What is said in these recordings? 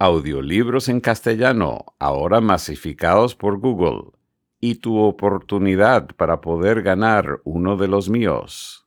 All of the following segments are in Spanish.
Audiolibros en castellano, ahora masificados por Google. Y tu oportunidad para poder ganar uno de los míos.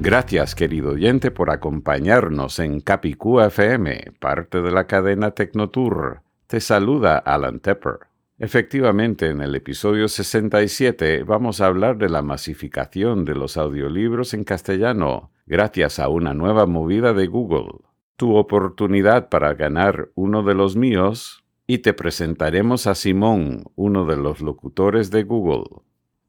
Gracias, querido oyente, por acompañarnos en Capicúa FM, parte de la cadena Tecnotour. Te saluda Alan Tepper. Efectivamente, en el episodio 67 vamos a hablar de la masificación de los audiolibros en castellano, gracias a una nueva movida de Google. Tu oportunidad para ganar uno de los míos, y te presentaremos a Simón, uno de los locutores de Google.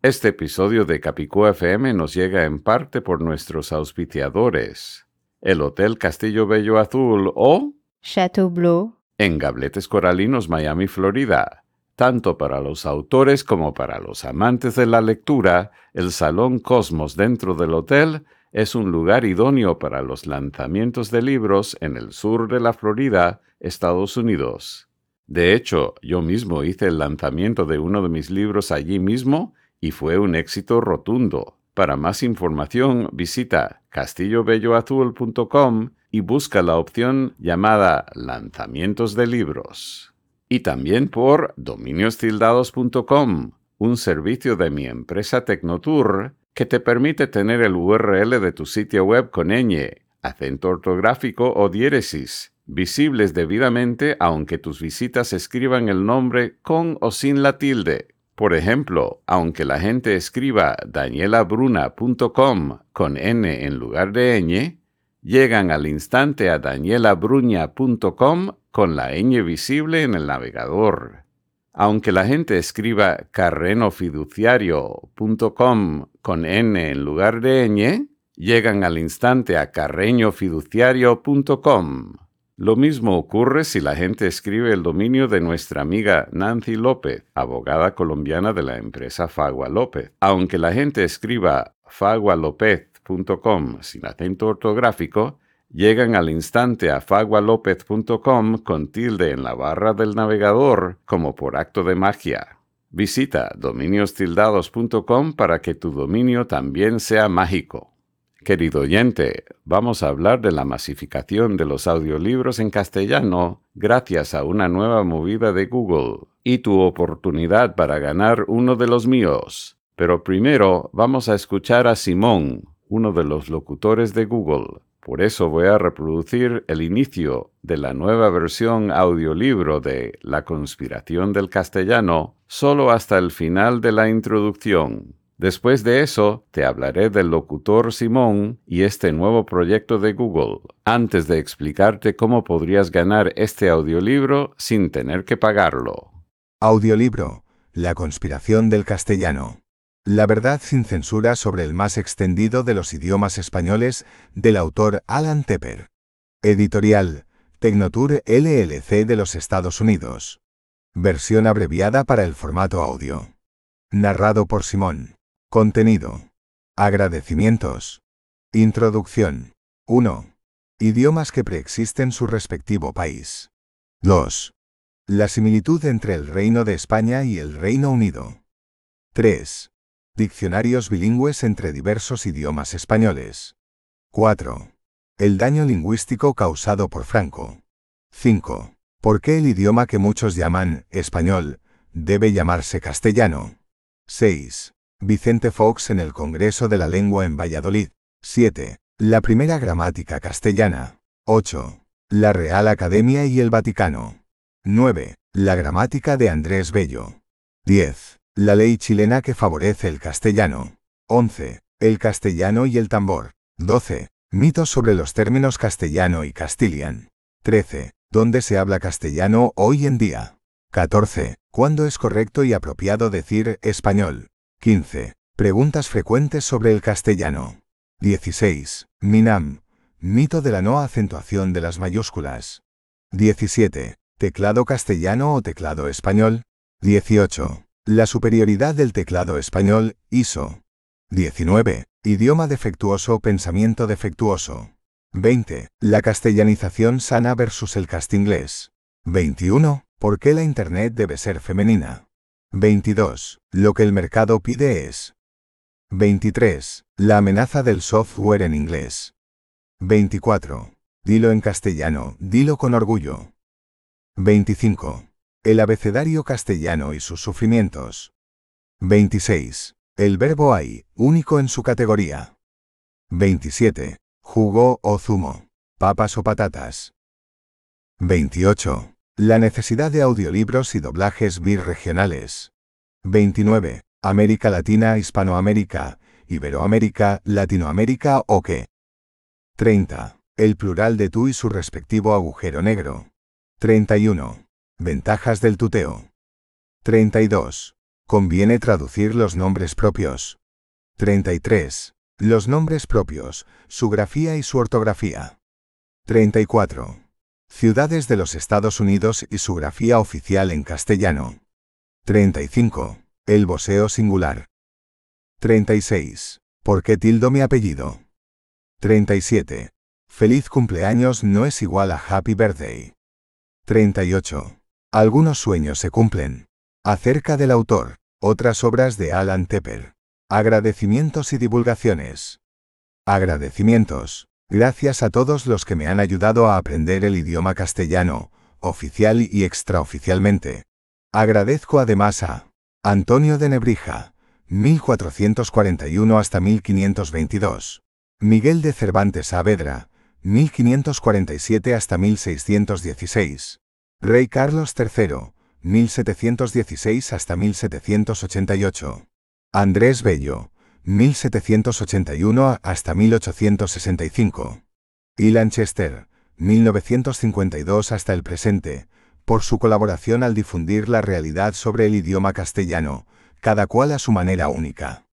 Este episodio de Capicú FM nos llega en parte por nuestros auspiciadores, el Hotel Castillo Bello Azul o Chateau Bleu, en Gabletes Coralinos, Miami, Florida. Tanto para los autores como para los amantes de la lectura, el Salón Cosmos dentro del hotel es un lugar idóneo para los lanzamientos de libros en el sur de la Florida, Estados Unidos. De hecho, yo mismo hice el lanzamiento de uno de mis libros allí mismo y fue un éxito rotundo. Para más información visita castillobelloazul.com y busca la opción llamada Lanzamientos de libros. Y también por dominiostildados.com, un servicio de mi empresa Tecnotour que te permite tener el URL de tu sitio web con ñ, acento ortográfico o diéresis, visibles debidamente aunque tus visitas escriban el nombre con o sin la tilde. Por ejemplo, aunque la gente escriba danielabruna.com con n en lugar de ñ, llegan al instante a danielabruña.com con la ñ visible en el navegador. Aunque la gente escriba carrenofiduciario.com con n en lugar de ñ, llegan al instante a carreñofiduciario.com. Lo mismo ocurre si la gente escribe el dominio de nuestra amiga Nancy López, abogada colombiana de la empresa Fagua López. Aunque la gente escriba fagualopez.com sin acento ortográfico, llegan al instante a fagualopez.com con tilde en la barra del navegador como por acto de magia. Visita dominiostildados.com para que tu dominio también sea mágico. Querido oyente, vamos a hablar de la masificación de los audiolibros en castellano gracias a una nueva movida de Google y tu oportunidad para ganar uno de los míos. Pero primero vamos a escuchar a Simón, uno de los locutores de Google. Por eso voy a reproducir el inicio de la nueva versión audiolibro de La conspiración del castellano solo hasta el final de la introducción. Después de eso, te hablaré del locutor Simón y este nuevo proyecto de Google, antes de explicarte cómo podrías ganar este audiolibro sin tener que pagarlo. Audiolibro. La conspiración del castellano. La verdad sin censura sobre el más extendido de los idiomas españoles del autor Alan Tepper. Editorial. Tecnotour LLC de los Estados Unidos. Versión abreviada para el formato audio. Narrado por Simón. Contenido. Agradecimientos. Introducción. 1. Idiomas que preexisten su respectivo país. 2. La similitud entre el Reino de España y el Reino Unido. 3. Diccionarios bilingües entre diversos idiomas españoles. 4. El daño lingüístico causado por Franco. 5. ¿Por qué el idioma que muchos llaman español debe llamarse castellano? 6. Vicente Fox en el Congreso de la Lengua en Valladolid. 7. La primera gramática castellana. 8. La Real Academia y el Vaticano. 9. La gramática de Andrés Bello. 10. La ley chilena que favorece el castellano. 11. El castellano y el tambor. 12. Mitos sobre los términos castellano y castilian. 13. ¿Dónde se habla castellano hoy en día? 14. ¿Cuándo es correcto y apropiado decir español? 15. Preguntas frecuentes sobre el castellano. 16. Minam. Mito de la no acentuación de las mayúsculas. 17. Teclado castellano o teclado español. 18. La superioridad del teclado español, ISO. 19. Idioma defectuoso o pensamiento defectuoso. 20. La castellanización sana versus el castinglés. 21. ¿Por qué la Internet debe ser femenina? 22. Lo que el mercado pide es. 23. La amenaza del software en inglés. 24. Dilo en castellano, dilo con orgullo. 25. El abecedario castellano y sus sufrimientos. 26. El verbo hay, único en su categoría. 27. Jugo o zumo. Papas o patatas. 28. La necesidad de audiolibros y doblajes birregionales. 29. América Latina, Hispanoamérica, Iberoamérica, Latinoamérica o qué. 30. El plural de tú y su respectivo agujero negro. 31. Ventajas del tuteo. 32. Conviene traducir los nombres propios. 33. Los nombres propios, su grafía y su ortografía. 34. Ciudades de los Estados Unidos y su grafía oficial en castellano. 35. El boseo singular. 36. ¿Por qué tildo mi apellido? 37. Feliz cumpleaños no es igual a Happy Birthday. 38. Algunos sueños se cumplen. Acerca del autor. Otras obras de Alan Tepper. Agradecimientos y divulgaciones. Agradecimientos. Gracias a todos los que me han ayudado a aprender el idioma castellano, oficial y extraoficialmente. Agradezco además a Antonio de Nebrija, 1441 hasta 1522. Miguel de Cervantes Saavedra, 1547 hasta 1616. Rey Carlos III, 1716 hasta 1788. Andrés Bello, 1781 hasta 1865. Y Lanchester, 1952 hasta el presente, por su colaboración al difundir la realidad sobre el idioma castellano, cada cual a su manera única.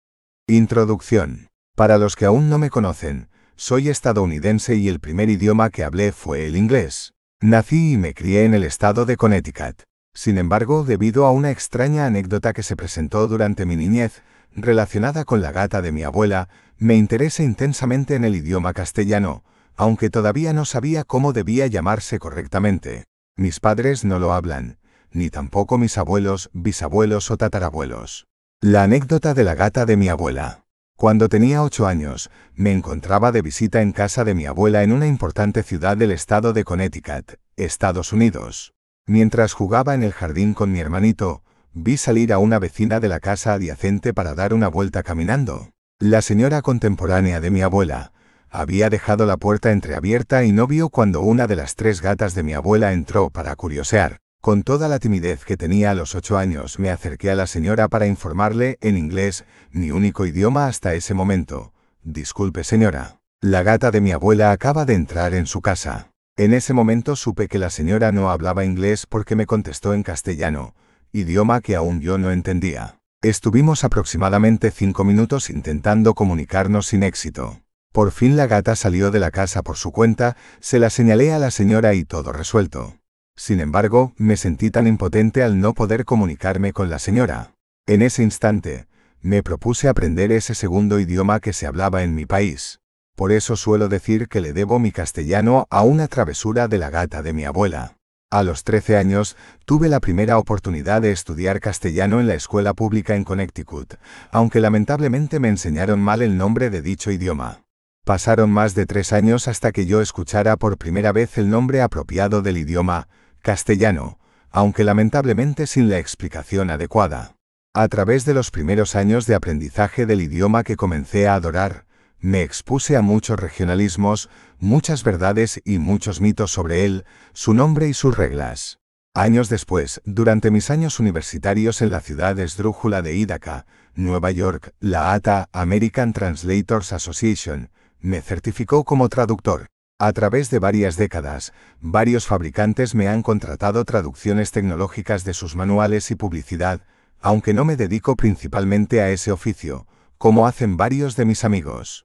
Introducción. Para los que aún no me conocen, soy estadounidense y el primer idioma que hablé fue el inglés. Nací y me crié en el estado de Connecticut. Sin embargo, debido a una extraña anécdota que se presentó durante mi niñez, relacionada con la gata de mi abuela, me interesé intensamente en el idioma castellano, aunque todavía no sabía cómo debía llamarse correctamente. Mis padres no lo hablan, ni tampoco mis abuelos, bisabuelos o tatarabuelos. La anécdota de la gata de mi abuela. Cuando tenía ocho años, me encontraba de visita en casa de mi abuela en una importante ciudad del estado de Connecticut, Estados Unidos. Mientras jugaba en el jardín con mi hermanito, vi salir a una vecina de la casa adyacente para dar una vuelta caminando. La señora contemporánea de mi abuela había dejado la puerta entreabierta y no vio cuando una de las tres gatas de mi abuela entró para curiosear. Con toda la timidez que tenía a los ocho años me acerqué a la señora para informarle, en inglés, mi único idioma hasta ese momento. Disculpe señora. La gata de mi abuela acaba de entrar en su casa. En ese momento supe que la señora no hablaba inglés porque me contestó en castellano, idioma que aún yo no entendía. Estuvimos aproximadamente cinco minutos intentando comunicarnos sin éxito. Por fin la gata salió de la casa por su cuenta, se la señalé a la señora y todo resuelto. Sin embargo, me sentí tan impotente al no poder comunicarme con la señora. En ese instante, me propuse aprender ese segundo idioma que se hablaba en mi país. Por eso suelo decir que le debo mi castellano a una travesura de la gata de mi abuela. A los 13 años, tuve la primera oportunidad de estudiar castellano en la escuela pública en Connecticut, aunque lamentablemente me enseñaron mal el nombre de dicho idioma. Pasaron más de tres años hasta que yo escuchara por primera vez el nombre apropiado del idioma, castellano, aunque lamentablemente sin la explicación adecuada. A través de los primeros años de aprendizaje del idioma que comencé a adorar, me expuse a muchos regionalismos, muchas verdades y muchos mitos sobre él, su nombre y sus reglas. Años después, durante mis años universitarios en la ciudad esdrújula de Ithaca, Nueva York, la ATA, American Translators Association, me certificó como traductor. A través de varias décadas, varios fabricantes me han contratado traducciones tecnológicas de sus manuales y publicidad, aunque no me dedico principalmente a ese oficio, como hacen varios de mis amigos.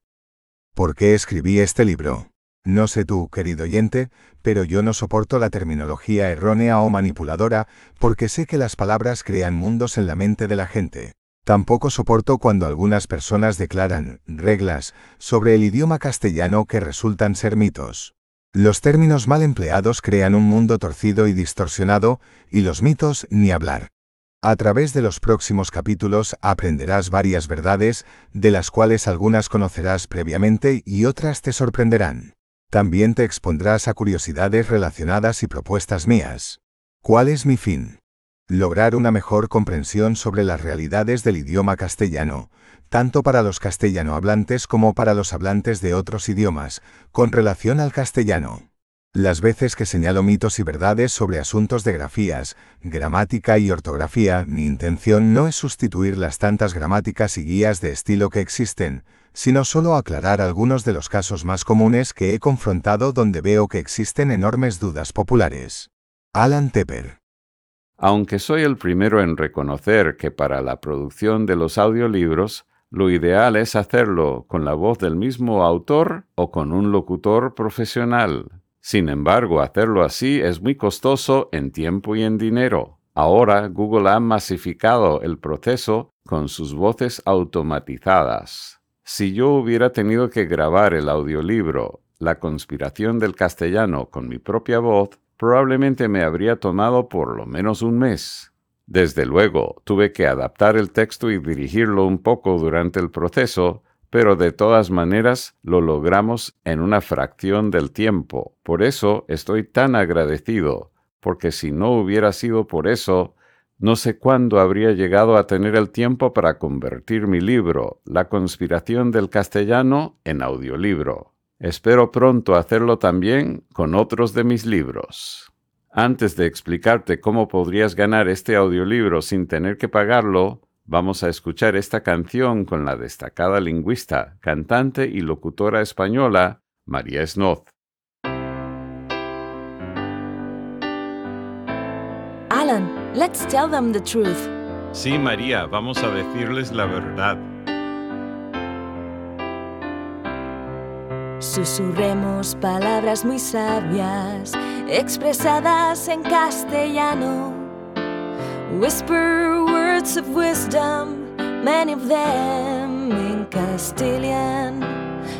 ¿Por qué escribí este libro? No sé tú, querido oyente, pero yo no soporto la terminología errónea o manipuladora porque sé que las palabras crean mundos en la mente de la gente. Tampoco soporto cuando algunas personas declaran reglas sobre el idioma castellano que resultan ser mitos. Los términos mal empleados crean un mundo torcido y distorsionado, y los mitos ni hablar. A través de los próximos capítulos aprenderás varias verdades, de las cuales algunas conocerás previamente y otras te sorprenderán. También te expondrás a curiosidades relacionadas y propuestas mías. ¿Cuál es mi fin? Lograr una mejor comprensión sobre las realidades del idioma castellano, tanto para los castellano hablantes como para los hablantes de otros idiomas, con relación al castellano. Las veces que señalo mitos y verdades sobre asuntos de grafías, gramática y ortografía, mi intención no es sustituir las tantas gramáticas y guías de estilo que existen, sino solo aclarar algunos de los casos más comunes que he confrontado donde veo que existen enormes dudas populares. Alan Tepper Aunque soy el primero en reconocer que para la producción de los audiolibros, lo ideal es hacerlo con la voz del mismo autor o con un locutor profesional. Sin embargo, hacerlo así es muy costoso en tiempo y en dinero. Ahora Google ha masificado el proceso con sus voces automatizadas. Si yo hubiera tenido que grabar el audiolibro La conspiración del castellano con mi propia voz, probablemente me habría tomado por lo menos un mes. Desde luego, tuve que adaptar el texto y dirigirlo un poco durante el proceso, pero de todas maneras lo logramos en una fracción del tiempo. Por eso estoy tan agradecido, porque si no hubiera sido por eso, no sé cuándo habría llegado a tener el tiempo para convertir mi libro, La conspiración del castellano, en audiolibro. Espero pronto hacerlo también con otros de mis libros. Antes de explicarte cómo podrías ganar este audiolibro sin tener que pagarlo, Vamos a escuchar esta canción con la destacada lingüista, cantante y locutora española María Snoz. Alan, let's tell them the truth. Sí, María, vamos a decirles la verdad. Susurremos palabras muy sabias, expresadas en castellano. Whisper words of wisdom, many of them in Castilian.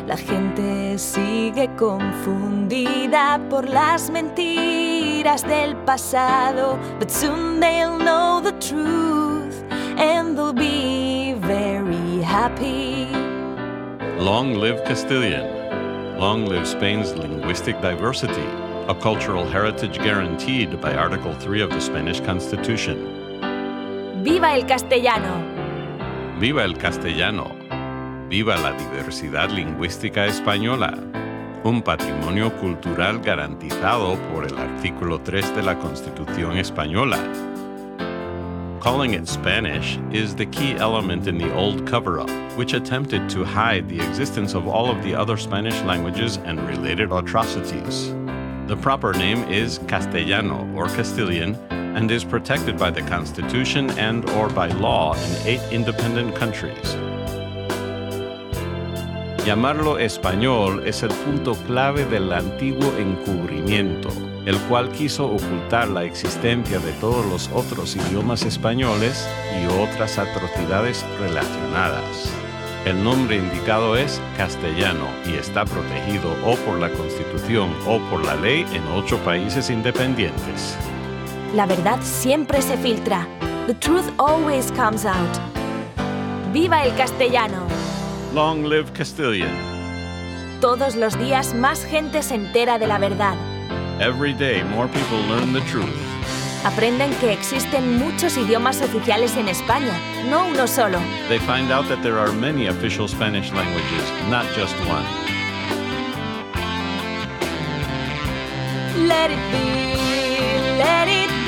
La gente sigue confundida por las mentiras del pasado, but soon they'll know the truth and they'll be very happy. Long live Castilian. Long live Spain's linguistic diversity, a cultural heritage guaranteed by Article 3 of the Spanish Constitution. ¡Viva el castellano! ¡Viva el castellano! ¡Viva la diversidad lingüística española! Un patrimonio cultural garantizado por el artículo 3 de la Constitución española. Calling it Spanish is the key element in the old cover up, which attempted to hide the existence of all of the other Spanish languages and related atrocities. The proper name is Castellano or Castilian and is protected by the Constitution and or by law in eight independent countries. Llamarlo español es el punto clave del antiguo encubrimiento, el cual quiso ocultar la existencia de todos los otros idiomas españoles y otras atrocidades relacionadas. El nombre indicado es castellano y está protegido o por la Constitución o por la ley en ocho países independientes. La verdad siempre se filtra. The truth always comes out. ¡Viva el castellano! Long live Castilian. Todos los días más gente se entera de la verdad. Every day more people learn the truth. Aprenden que existen muchos idiomas oficiales en España, no uno solo. They find out that there are many official Spanish languages, not just one. Let it be, let it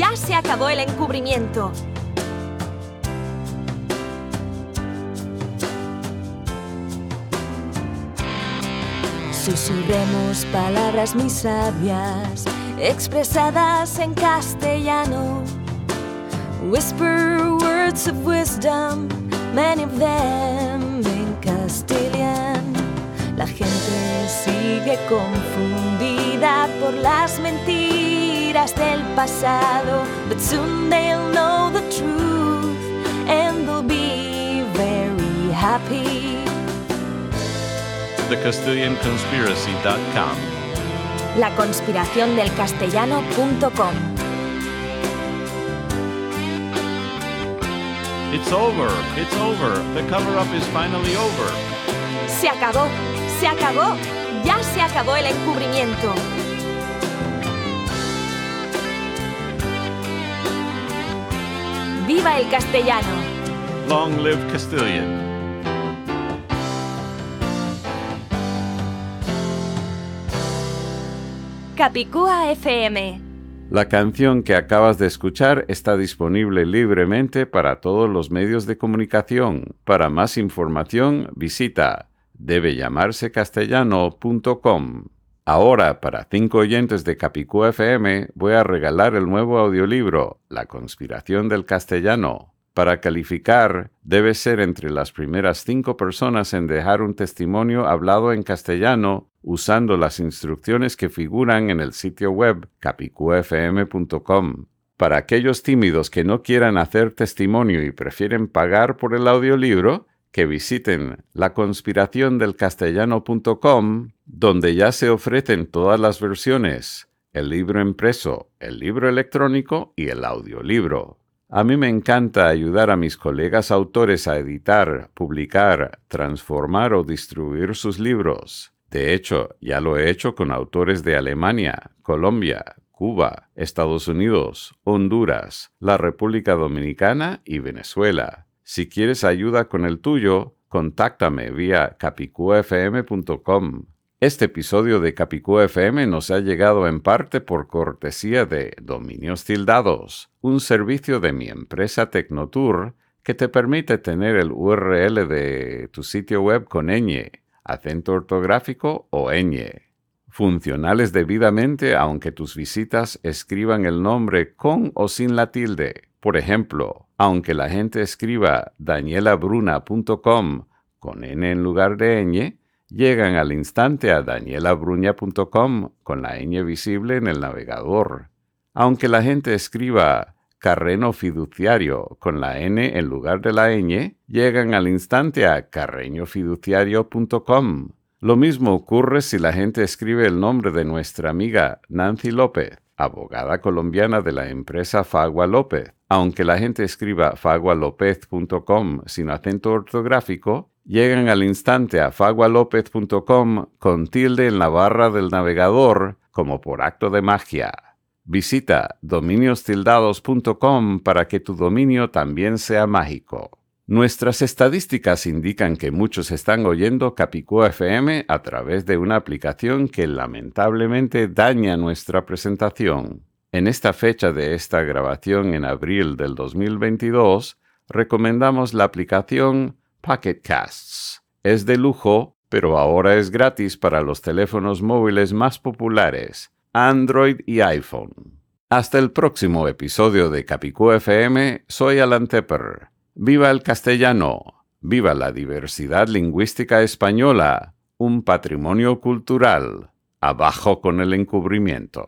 Ya se acabó el encubrimiento. Susurremos palabras muy sabias, expresadas en castellano. Whisper words of wisdom, many of them in Castilian. La gente sigue confundida por las mentiras del pasado, but soon they'll know the truth and they'll be very happy. TheCastilianConspiracy.com. La conspiración del castellano.com. It's over. It's over. The cover up is finally over. Se acabó, se acabó, ya se acabó el encubrimiento. ¡Viva el castellano! Long live Castilian. Capicúa FM. La canción que acabas de escuchar está disponible libremente para todos los medios de comunicación. Para más información, visita debellamarsecastellano.com. Ahora, para cinco oyentes de Capicú FM, voy a regalar el nuevo audiolibro, La conspiración del castellano. Para calificar, debes ser entre las primeras cinco personas en dejar un testimonio hablado en castellano usando las instrucciones que figuran en el sitio web capicufm.com. Para aquellos tímidos que no quieran hacer testimonio y prefieren pagar por el audiolibro, que visiten laconspiraciondelcastellano.com, donde ya se ofrecen todas las versiones, el libro impreso, el libro electrónico y el audiolibro. A mí me encanta ayudar a mis colegas autores a editar, publicar, transformar o distribuir sus libros. De hecho, ya lo he hecho con autores de Alemania, Colombia, Cuba, Estados Unidos, Honduras, la República Dominicana y Venezuela. Si quieres ayuda con el tuyo, contáctame vía capicufm.com. Este episodio de Capicú FM nos ha llegado en parte por cortesía de Dominios Tildados, un servicio de mi empresa Tecnotour que te permite tener el URL de tu sitio web con ñ, acento ortográfico o ñ. Funcionales debidamente aunque tus visitas escriban el nombre con o sin la tilde. Por ejemplo, aunque la gente escriba danielabruna.com con n en lugar de ñ, llegan al instante a danielabruña.com con la ñ visible en el navegador. Aunque la gente escriba carreno fiduciario con la n en lugar de la ñ, llegan al instante a carreñofiduciario.com. Lo mismo ocurre si la gente escribe el nombre de nuestra amiga Nancy López, abogada colombiana de la empresa Fagua López. Aunque la gente escriba fagualopez.com sin acento ortográfico, llegan al instante a fagualopez.com con tilde en la barra del navegador como por acto de magia. Visita dominiostildados.com para que tu dominio también sea mágico. Nuestras estadísticas indican que muchos están oyendo Capicúa FM a través de una aplicación que lamentablemente daña nuestra presentación. En esta fecha de esta grabación en abril del 2022, recomendamos la aplicación Pocket Casts. Es de lujo, pero ahora es gratis para los teléfonos móviles más populares, Android y iPhone. Hasta el próximo episodio de Capicú FM, soy Alan Tepper. ¡Viva el castellano! ¡Viva la diversidad lingüística española! Un patrimonio cultural. Abajo con el encubrimiento.